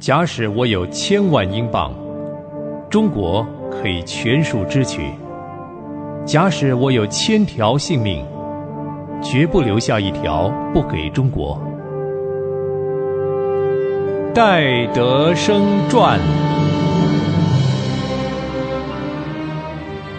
假使我有千万英镑，中国可以全数支取；假使我有千条性命，绝不留下一条不给中国。戴德生传。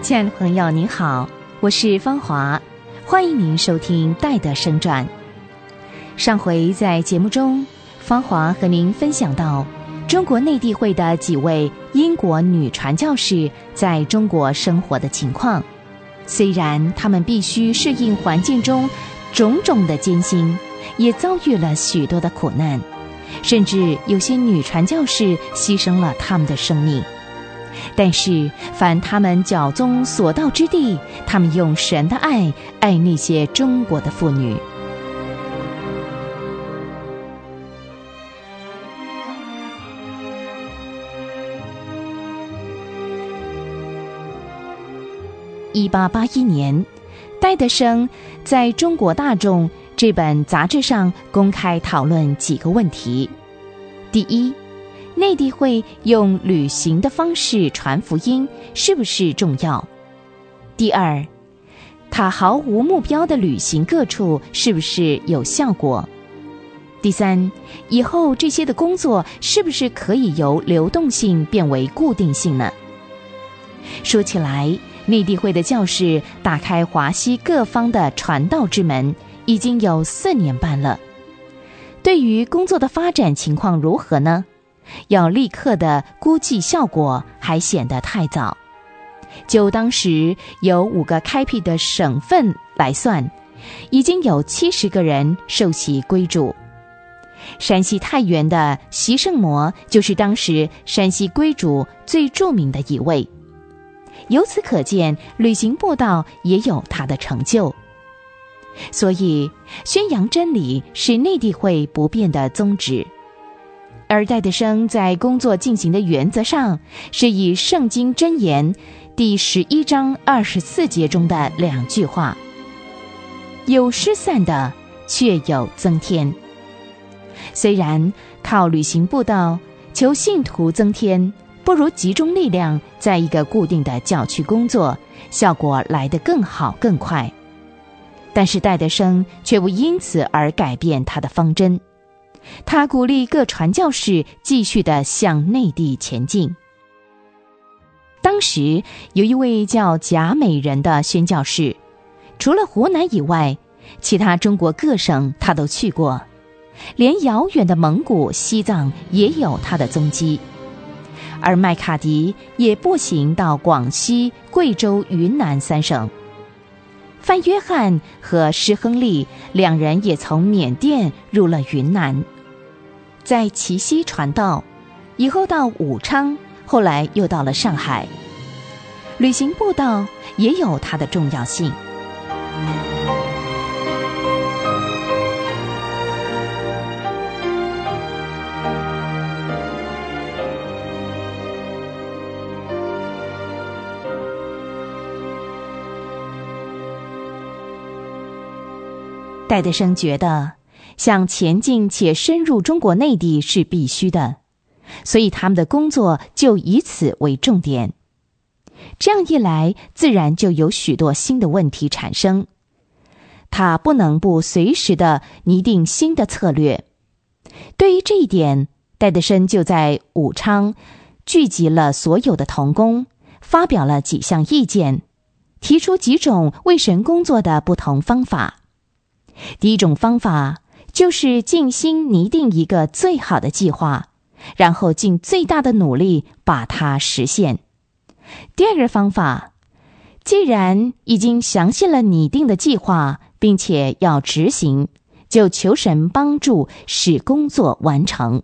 亲爱的朋友，您好，我是芳华，欢迎您收听《戴德生传》。上回在节目中，芳华和您分享到，中国内地会的几位英国女传教士在中国生活的情况。虽然他们必须适应环境中种种的艰辛，也遭遇了许多的苦难。甚至有些女传教士牺牲了他们的生命，但是凡他们脚踪所到之地，他们用神的爱爱那些中国的妇女。一八八一年，戴德生在中国大众。这本杂志上公开讨论几个问题：第一，内地会用旅行的方式传福音是不是重要？第二，他毫无目标的旅行各处是不是有效果？第三，以后这些的工作是不是可以由流动性变为固定性呢？说起来，内地会的教士打开华西各方的传道之门。已经有四年半了，对于工作的发展情况如何呢？要立刻的估计效果还显得太早。就当时有五个开辟的省份来算，已经有七十个人受洗归主。山西太原的习圣魔就是当时山西归主最著名的一位。由此可见，旅行步道也有它的成就。所以，宣扬真理是内地会不变的宗旨。而戴德生在工作进行的原则上，是以《圣经箴言》第十一章二十四节中的两句话：“有失散的，却有增添。”虽然靠旅行步道求信徒增添，不如集中力量在一个固定的教区工作，效果来得更好更快。但是戴德生却不因此而改变他的方针，他鼓励各传教士继续的向内地前进。当时有一位叫贾美人的宣教士，除了湖南以外，其他中国各省他都去过，连遥远的蒙古、西藏也有他的踪迹。而麦卡迪也步行到广西、贵州、云南三省。范约翰和施亨利两人也从缅甸入了云南，在祁西传道，以后到武昌，后来又到了上海。旅行步道也有它的重要性。戴德生觉得，想前进且深入中国内地是必须的，所以他们的工作就以此为重点。这样一来，自然就有许多新的问题产生。他不能不随时的拟定新的策略。对于这一点，戴德生就在武昌聚集了所有的童工，发表了几项意见，提出几种为神工作的不同方法。第一种方法就是静心拟定一个最好的计划，然后尽最大的努力把它实现。第二个方法，既然已经详细了拟定的计划，并且要执行，就求神帮助使工作完成。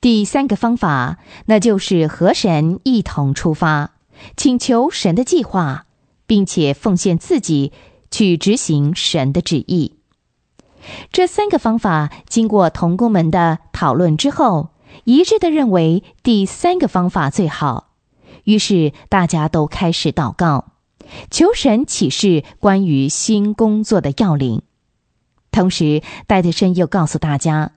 第三个方法，那就是和神一同出发，请求神的计划，并且奉献自己。去执行神的旨意。这三个方法经过同工们的讨论之后，一致的认为第三个方法最好。于是大家都开始祷告，求神启示关于新工作的要领。同时，戴德生又告诉大家，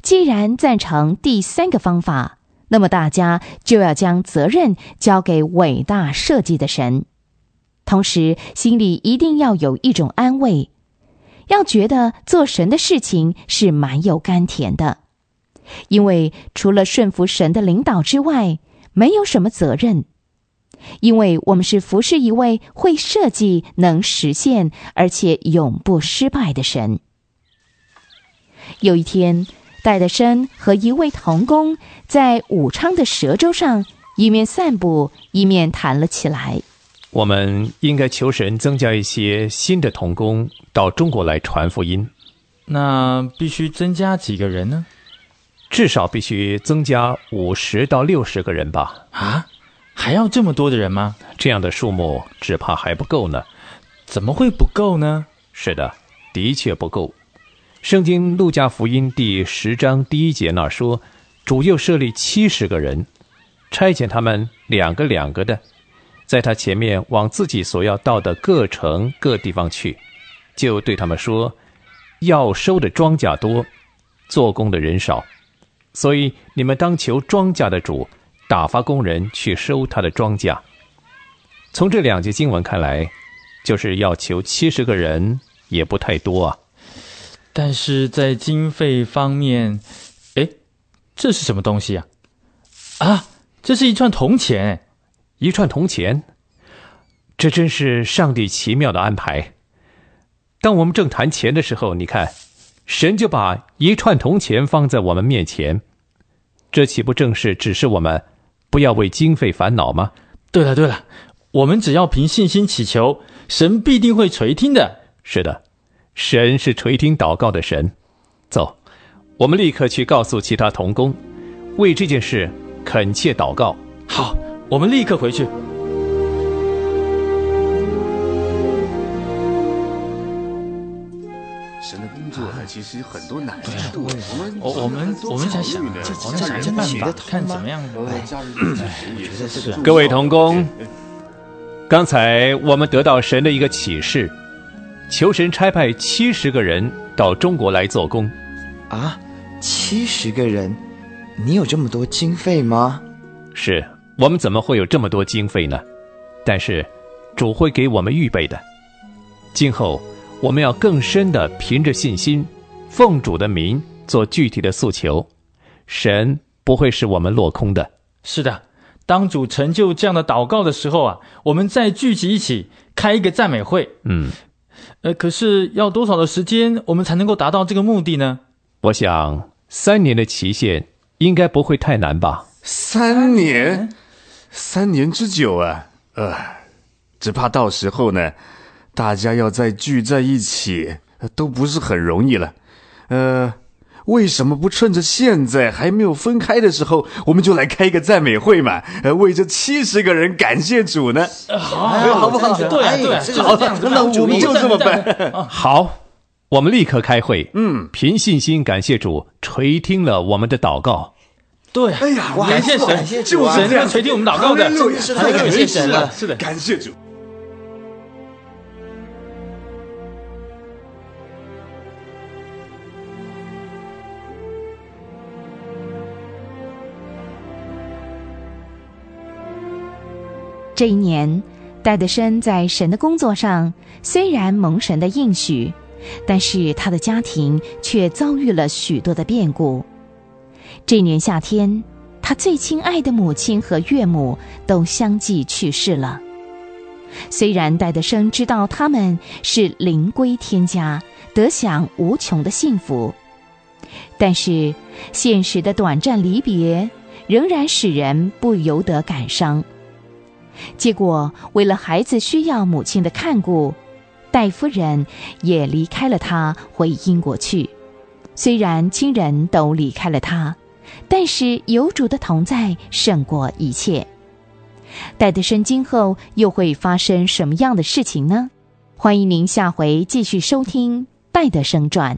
既然赞成第三个方法，那么大家就要将责任交给伟大设计的神，同时心里一定要有一种安慰，要觉得做神的事情是蛮有甘甜的，因为除了顺服神的领导之外，没有什么责任。因为我们是服侍一位会设计、能实现而且永不失败的神。有一天。戴德生和一位童工在武昌的蛇洲上，一面散步，一面谈了起来。我们应该求神增加一些新的童工到中国来传福音。那必须增加几个人呢？至少必须增加五十到六十个人吧。啊，还要这么多的人吗？这样的数目只怕还不够呢。怎么会不够呢？是的，的确不够。圣经路加福音第十章第一节那说，主又设立七十个人，差遣他们两个两个的，在他前面往自己所要到的各城各地方去，就对他们说：要收的庄稼多，做工的人少，所以你们当求庄稼的主打发工人去收他的庄稼。从这两节经文看来，就是要求七十个人也不太多啊。但是在经费方面，哎，这是什么东西呀？啊，这是一串铜钱，一串铜钱，这真是上帝奇妙的安排。当我们正谈钱的时候，你看，神就把一串铜钱放在我们面前，这岂不正是指示我们不要为经费烦恼吗？对了对了，我们只要凭信心祈求，神必定会垂听的。是的。神是垂听祷告的神，走，我们立刻去告诉其他童工，为这件事恳切祷告。好，我们立刻回去。神的工作其实很多难度，我们我们我们想想，我们想想办法，看怎么样。各位同工，刚才我们得到神的一个启示。求神差派七十个人到中国来做工，啊，七十个人，你有这么多经费吗？是我们怎么会有这么多经费呢？但是，主会给我们预备的。今后我们要更深的凭着信心，奉主的名做具体的诉求，神不会使我们落空的。是的，当主成就这样的祷告的时候啊，我们再聚集一起开一个赞美会。嗯。呃，可是要多少的时间，我们才能够达到这个目的呢？我想三年的期限应该不会太难吧？三年，三年之久啊！呃，只怕到时候呢，大家要再聚在一起，都不是很容易了。呃。为什么不趁着现在还没有分开的时候，我们就来开一个赞美会嘛？呃，为这七十个人感谢主呢？好，好不好？对对，好，那我们就这么办。好，我们立刻开会。嗯，凭信心感谢主垂听了我们的祷告。对，哎呀，感谢神，就是神垂听我们祷告的，太感谢神了。是的，感谢主。这一年，戴德生在神的工作上虽然蒙神的应许，但是他的家庭却遭遇了许多的变故。这年夏天，他最亲爱的母亲和岳母都相继去世了。虽然戴德生知道他们是灵归天家，得享无穷的幸福，但是现实的短暂离别仍然使人不由得感伤。结果，为了孩子需要母亲的看顾，戴夫人也离开了他，回英国去。虽然亲人都离开了他，但是有主的同在胜过一切。戴德生今后又会发生什么样的事情呢？欢迎您下回继续收听《戴德生传》。